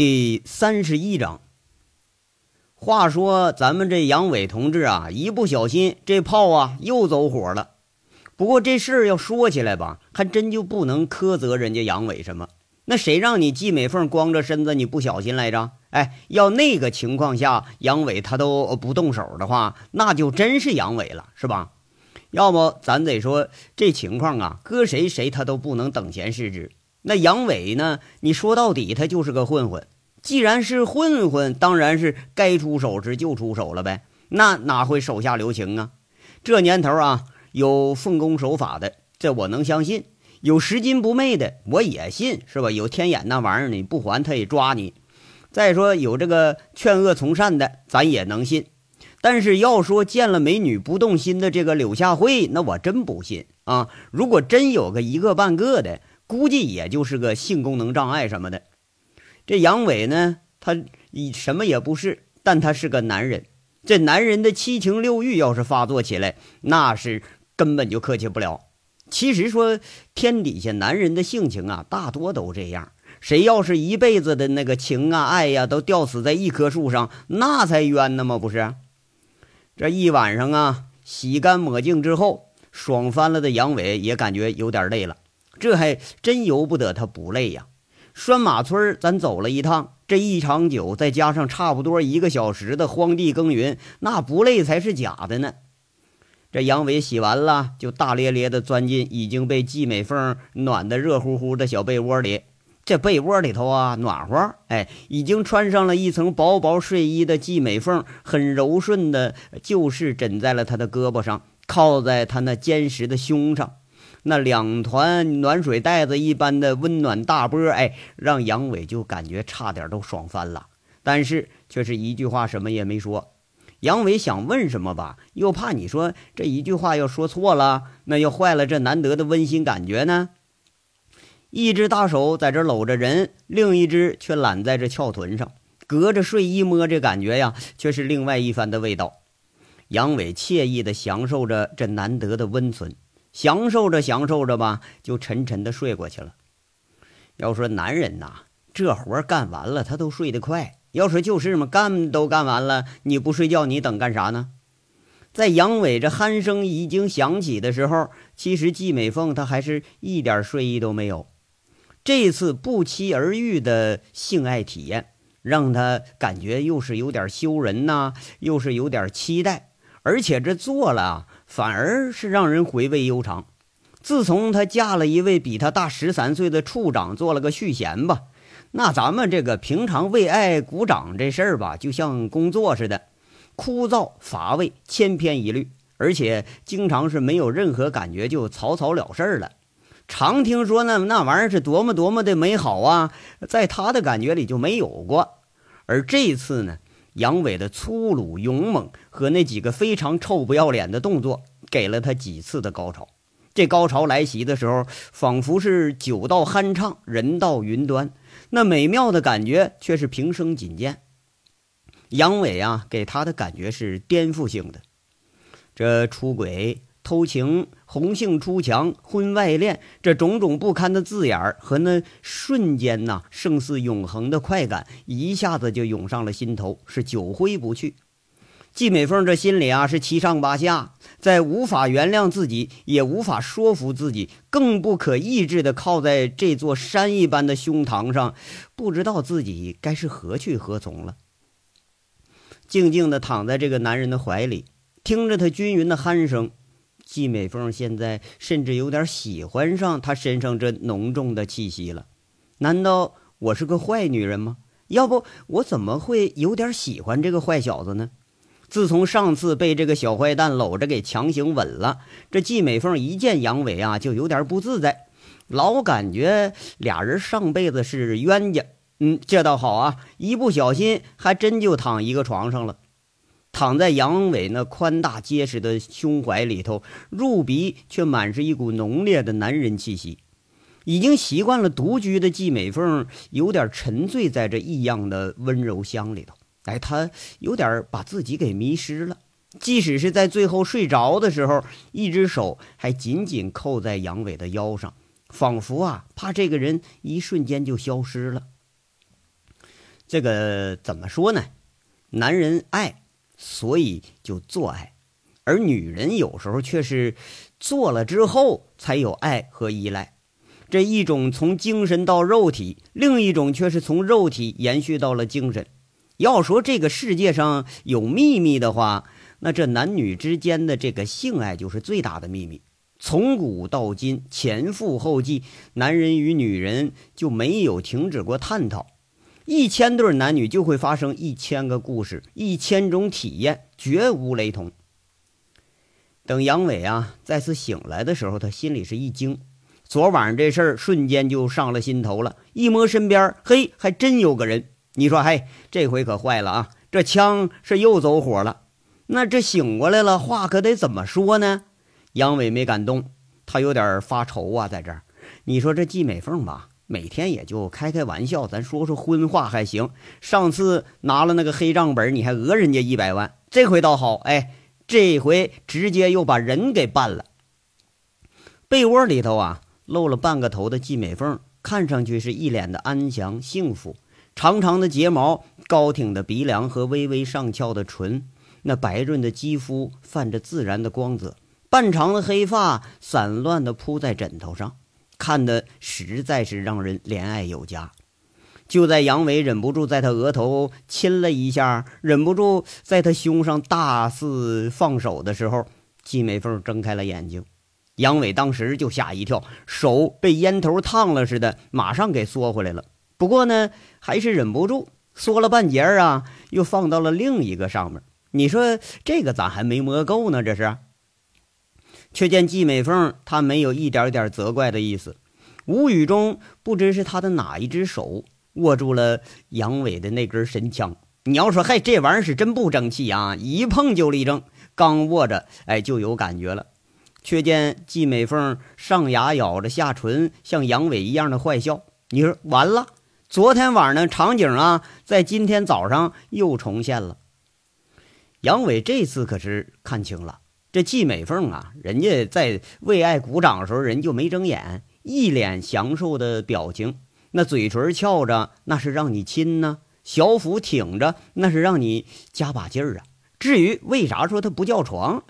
第三十一章。话说，咱们这杨伟同志啊，一不小心这炮啊又走火了。不过这事儿要说起来吧，还真就不能苛责人家杨伟什么。那谁让你季美凤光着身子你不小心来着？哎，要那个情况下杨伟他都不动手的话，那就真是杨伟了，是吧？要不咱得说这情况啊，搁谁谁他都不能等闲视之。那杨伟呢？你说到底，他就是个混混。既然是混混，当然是该出手时就出手了呗。那哪会手下留情啊？这年头啊，有奉公守法的，这我能相信；有拾金不昧的，我也信，是吧？有天眼那玩意儿，你不还他也抓你。再说有这个劝恶从善的，咱也能信。但是要说见了美女不动心的这个柳下惠，那我真不信啊！如果真有个一个半个的。估计也就是个性功能障碍什么的。这杨伟呢，他什么也不是，但他是个男人。这男人的七情六欲要是发作起来，那是根本就客气不了。其实说天底下男人的性情啊，大多都这样。谁要是一辈子的那个情啊爱呀，都吊死在一棵树上，那才冤呢吗？不是？这一晚上啊，洗干抹净之后，爽翻了的杨伟也感觉有点累了。这还真由不得他不累呀！拴马村咱走了一趟，这一场酒再加上差不多一个小时的荒地耕耘，那不累才是假的呢。这杨伟洗完了，就大咧咧地钻进已经被季美凤暖得热乎乎的小被窝里。这被窝里头啊，暖和，哎，已经穿上了一层薄薄睡衣的季美凤，很柔顺的，就是枕在了他的胳膊上，靠在他那坚实的胸上。那两团暖水袋子一般的温暖大波，哎，让杨伟就感觉差点都爽翻了，但是却是一句话什么也没说。杨伟想问什么吧，又怕你说这一句话要说错了，那又坏了这难得的温馨感觉呢。一只大手在这搂着人，另一只却揽在这翘臀上，隔着睡衣摸，这感觉呀，却是另外一番的味道。杨伟惬意地享受着这难得的温存。享受着享受着吧，就沉沉的睡过去了。要说男人呐，这活干完了他都睡得快。要说就是嘛，干都干完了，你不睡觉你等干啥呢？在杨伟这鼾声已经响起的时候，其实季美凤她还是一点睡意都没有。这次不期而遇的性爱体验，让她感觉又是有点羞人呐，又是有点期待，而且这做了。反而是让人回味悠长。自从她嫁了一位比她大十三岁的处长，做了个续弦吧，那咱们这个平常为爱鼓掌这事儿吧，就像工作似的，枯燥乏味、千篇一律，而且经常是没有任何感觉，就草草了事儿了。常听说那那玩意儿是多么多么的美好啊，在他的感觉里就没有过。而这次呢？杨伟的粗鲁勇猛和那几个非常臭不要脸的动作，给了他几次的高潮。这高潮来袭的时候，仿佛是酒到酣畅，人到云端，那美妙的感觉却是平生仅见。杨伟啊，给他的感觉是颠覆性的，这出轨。偷情、红杏出墙、婚外恋，这种种不堪的字眼儿和那瞬间呐，胜似永恒的快感，一下子就涌上了心头，是久挥不去。季美凤这心里啊，是七上八下，在无法原谅自己，也无法说服自己，更不可抑制地靠在这座山一般的胸膛上，不知道自己该是何去何从了。静静地躺在这个男人的怀里，听着他均匀的鼾声。季美凤现在甚至有点喜欢上他身上这浓重的气息了。难道我是个坏女人吗？要不我怎么会有点喜欢这个坏小子呢？自从上次被这个小坏蛋搂着给强行吻了，这季美凤一见杨伟啊，就有点不自在，老感觉俩人上辈子是冤家。嗯，这倒好啊，一不小心还真就躺一个床上了。躺在杨伟那宽大结实的胸怀里头，入鼻却满是一股浓烈的男人气息。已经习惯了独居的季美凤有点沉醉在这异样的温柔乡里头。哎，她有点把自己给迷失了。即使是在最后睡着的时候，一只手还紧紧扣在杨伟的腰上，仿佛啊，怕这个人一瞬间就消失了。这个怎么说呢？男人爱，所以就做爱，而女人有时候却是做了之后才有爱和依赖。这一种从精神到肉体，另一种却是从肉体延续到了精神。要说这个世界上有秘密的话，那这男女之间的这个性爱就是最大的秘密。从古到今，前赴后继，男人与女人就没有停止过探讨。一千对男女就会发生一千个故事，一千种体验，绝无雷同。等杨伟啊再次醒来的时候，他心里是一惊，昨晚上这事儿瞬间就上了心头了。一摸身边，嘿，还真有个人。你说，嘿，这回可坏了啊！这枪是又走火了。那这醒过来了，话可得怎么说呢？杨伟没敢动，他有点发愁啊，在这儿。你说这季美凤吧，每天也就开开玩笑，咱说说荤话还行。上次拿了那个黑账本，你还讹人家一百万，这回倒好，哎，这回直接又把人给办了。被窝里头啊，露了半个头的季美凤，看上去是一脸的安详幸福，长长的睫毛，高挺的鼻梁和微微上翘的唇，那白润的肌肤泛着自然的光泽。半长的黑发散乱地铺在枕头上，看的实在是让人怜爱有加。就在杨伟忍不住在他额头亲了一下，忍不住在他胸上大肆放手的时候，季美凤睁开了眼睛。杨伟当时就吓一跳，手被烟头烫了似的，马上给缩回来了。不过呢，还是忍不住缩了半截啊，又放到了另一个上面。你说这个咋还没摸够呢？这是。却见季美凤，她没有一点点责怪的意思，无语中不知是她的哪一只手握住了杨伟的那根神枪。你要说，嗨，这玩意儿是真不争气啊！一碰就立正，刚握着，哎，就有感觉了。却见季美凤上牙咬着下唇，像杨伟一样的坏笑。你说完了，昨天晚上的场景啊，在今天早上又重现了。杨伟这次可是看清了。这季美凤啊，人家在为爱鼓掌的时候，人就没睁眼，一脸享受的表情，那嘴唇翘着，那是让你亲呢；小腹挺着，那是让你加把劲儿啊。至于为啥说他不叫床，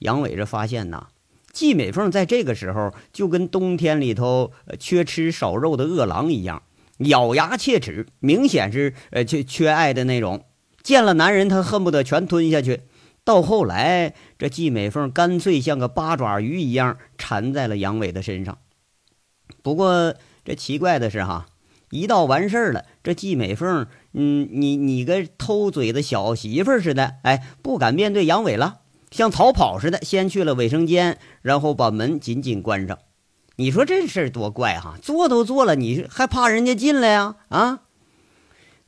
杨伟这发现呐，季美凤在这个时候就跟冬天里头缺吃少肉的饿狼一样，咬牙切齿，明显是呃缺缺爱的那种。见了男人，他恨不得全吞下去。到后来，这季美凤干脆像个八爪鱼一样缠在了杨伟的身上。不过这奇怪的是哈，一到完事儿了，这季美凤，嗯，你你个偷嘴的小媳妇似的，哎，不敢面对杨伟了，像逃跑似的，先去了卫生间，然后把门紧紧关上。你说这事儿多怪哈！做都做了，你还怕人家进来呀？啊！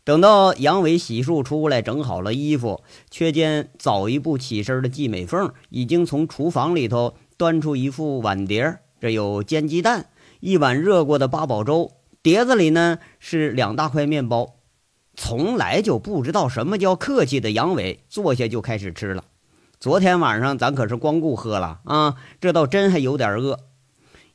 等到杨伟洗漱出来，整好了衣服，却见早一步起身的季美凤已经从厨房里头端出一副碗碟这有煎鸡蛋，一碗热过的八宝粥，碟子里呢是两大块面包。从来就不知道什么叫客气的杨伟坐下就开始吃了。昨天晚上咱可是光顾喝了啊，这倒真还有点饿。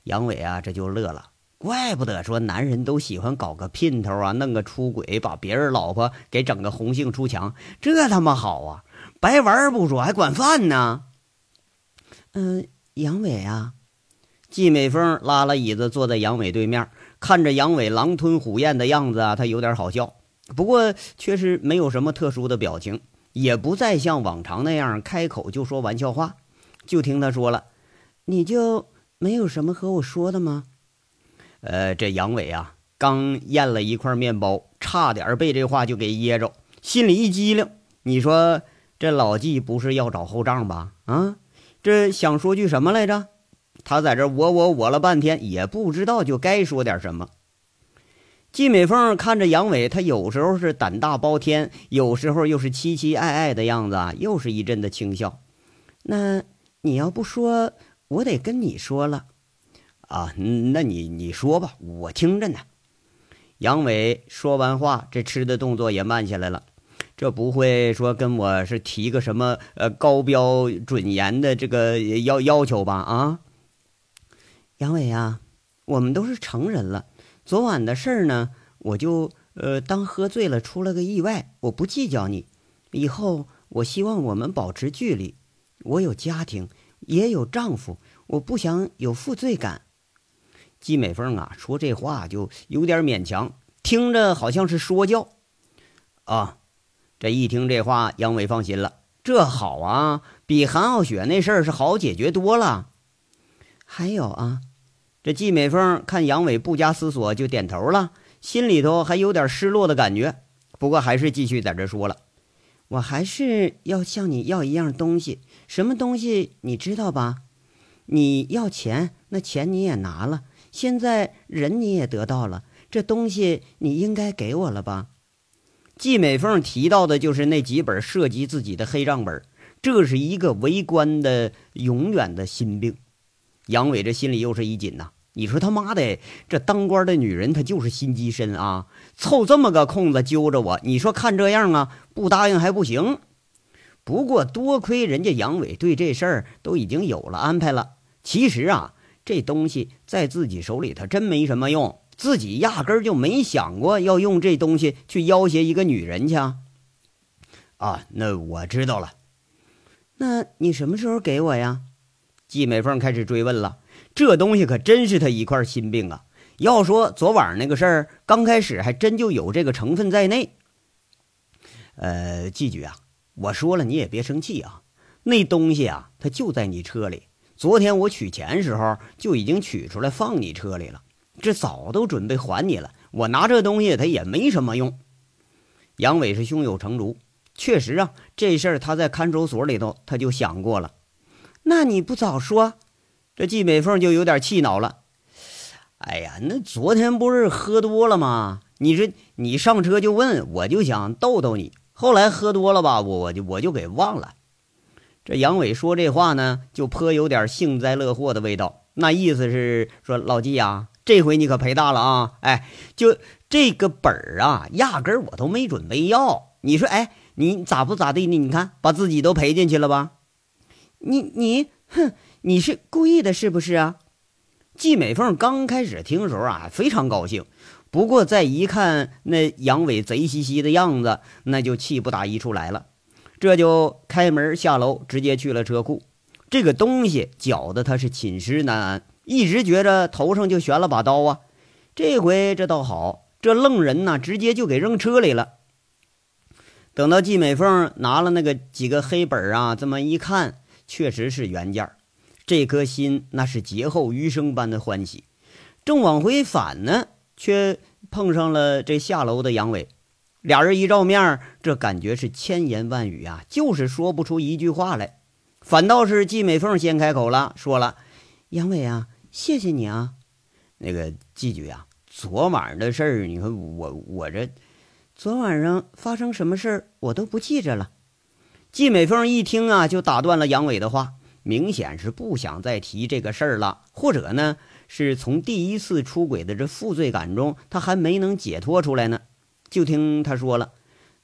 杨伟啊，这就乐了。怪不得说男人都喜欢搞个姘头啊，弄个出轨，把别人老婆给整个红杏出墙，这他妈好啊！白玩不说，还管饭呢。嗯，杨伟啊，季美凤拉了椅子坐在杨伟对面，看着杨伟狼吞虎咽的样子啊，他有点好笑，不过却是没有什么特殊的表情，也不再像往常那样开口就说玩笑话。就听他说了：“你就没有什么和我说的吗？”呃，这杨伟啊，刚咽了一块面包，差点被这话就给噎着，心里一激灵。你说这老纪不是要找后账吧？啊，这想说句什么来着？他在这我我我了半天，也不知道就该说点什么。季美凤看着杨伟，他有时候是胆大包天，有时候又是期期爱爱的样子，又是一阵的轻笑。那你要不说，我得跟你说了。啊，那你你说吧，我听着呢。杨伟说完话，这吃的动作也慢下来了。这不会说跟我是提个什么呃高标准严的这个要要求吧？啊，杨伟啊，我们都是成人了，昨晚的事儿呢，我就呃，当喝醉了出了个意外，我不计较你。以后我希望我们保持距离。我有家庭，也有丈夫，我不想有负罪感。季美凤啊，说这话就有点勉强，听着好像是说教。啊，这一听这话，杨伟放心了。这好啊，比韩傲雪那事儿是好解决多了。还有啊，这季美凤看杨伟不加思索就点头了，心里头还有点失落的感觉，不过还是继续在这说了：“我还是要向你要一样东西，什么东西你知道吧？你要钱，那钱你也拿了。”现在人你也得到了，这东西你应该给我了吧？季美凤提到的就是那几本涉及自己的黑账本，这是一个为官的永远的心病。杨伟这心里又是一紧呐。你说他妈的，这当官的女人她就是心机深啊，凑这么个空子揪着我。你说看这样啊，不答应还不行。不过多亏人家杨伟对这事儿都已经有了安排了。其实啊。这东西在自己手里，它真没什么用，自己压根儿就没想过要用这东西去要挟一个女人去。啊，啊那我知道了。那你什么时候给我呀？季美凤开始追问了。这东西可真是他一块心病啊！要说昨晚那个事儿，刚开始还真就有这个成分在内。呃，季局啊，我说了你也别生气啊。那东西啊，它就在你车里。昨天我取钱时候就已经取出来放你车里了，这早都准备还你了。我拿这东西他也没什么用。杨伟是胸有成竹，确实啊，这事儿他在看守所里头他就想过了。那你不早说，这季美凤就有点气恼了。哎呀，那昨天不是喝多了吗？你这你上车就问，我就想逗逗你。后来喝多了吧，我我就我就给忘了。这杨伟说这话呢，就颇有点幸灾乐祸的味道。那意思是说，老季呀，这回你可赔大了啊！哎，就这个本儿啊，压根儿我都没准备要。你说，哎，你咋不咋地呢？你看，把自己都赔进去了吧？你你，哼，你是故意的，是不是啊？季美凤刚开始听的时候啊，非常高兴，不过再一看那杨伟贼兮兮的样子，那就气不打一处来了。这就开门下楼，直接去了车库。这个东西搅得他是寝食难安，一直觉着头上就悬了把刀啊。这回这倒好，这愣人呐，直接就给扔车里了。等到季美凤拿了那个几个黑本啊，这么一看，确实是原件这颗心那是劫后余生般的欢喜。正往回返呢，却碰上了这下楼的杨伟。俩人一照面，这感觉是千言万语啊，就是说不出一句话来。反倒是季美凤先开口了，说了：“杨伟啊，谢谢你啊。那个季局啊，昨晚的事儿，你看我我这昨晚上发生什么事儿，我都不记着了。”季美凤一听啊，就打断了杨伟的话，明显是不想再提这个事儿了，或者呢，是从第一次出轨的这负罪感中，他还没能解脱出来呢。就听他说了：“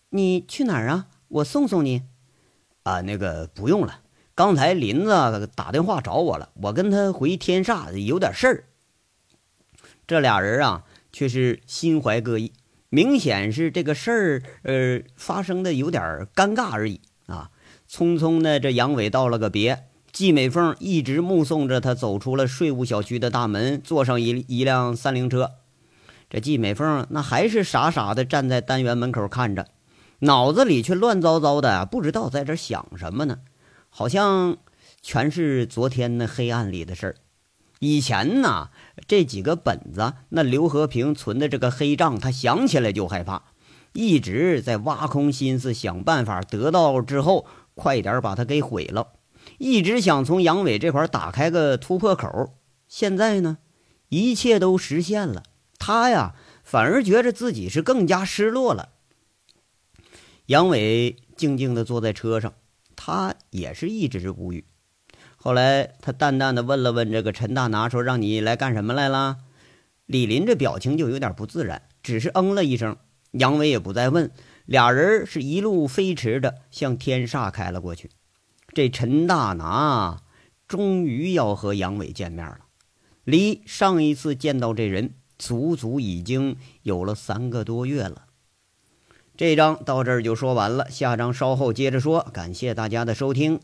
你去哪儿啊？我送送你。”啊，那个不用了。刚才林子打电话找我了，我跟他回天煞有点事儿。这俩人啊，却是心怀各异，明显是这个事儿呃发生的有点尴尬而已啊。匆匆的，这杨伟道了个别，季美凤一直目送着他走出了税务小区的大门，坐上一一辆三菱车。这季美凤那还是傻傻的站在单元门口看着，脑子里却乱糟糟的，不知道在这想什么呢？好像全是昨天那黑暗里的事儿。以前呢，这几个本子，那刘和平存的这个黑账，他想起来就害怕，一直在挖空心思想办法得到之后，快点把它给毁了，一直想从杨伟这块打开个突破口。现在呢，一切都实现了。他呀，反而觉着自己是更加失落了。杨伟静静地坐在车上，他也是一直无语。后来，他淡淡的问了问这个陈大拿，说：“让你来干什么来了？”李林这表情就有点不自然，只是嗯了一声。杨伟也不再问，俩人是一路飞驰着向天煞开了过去。这陈大拿终于要和杨伟见面了。离上一次见到这人。足足已经有了三个多月了。这章到这儿就说完了，下章稍后接着说。感谢大家的收听。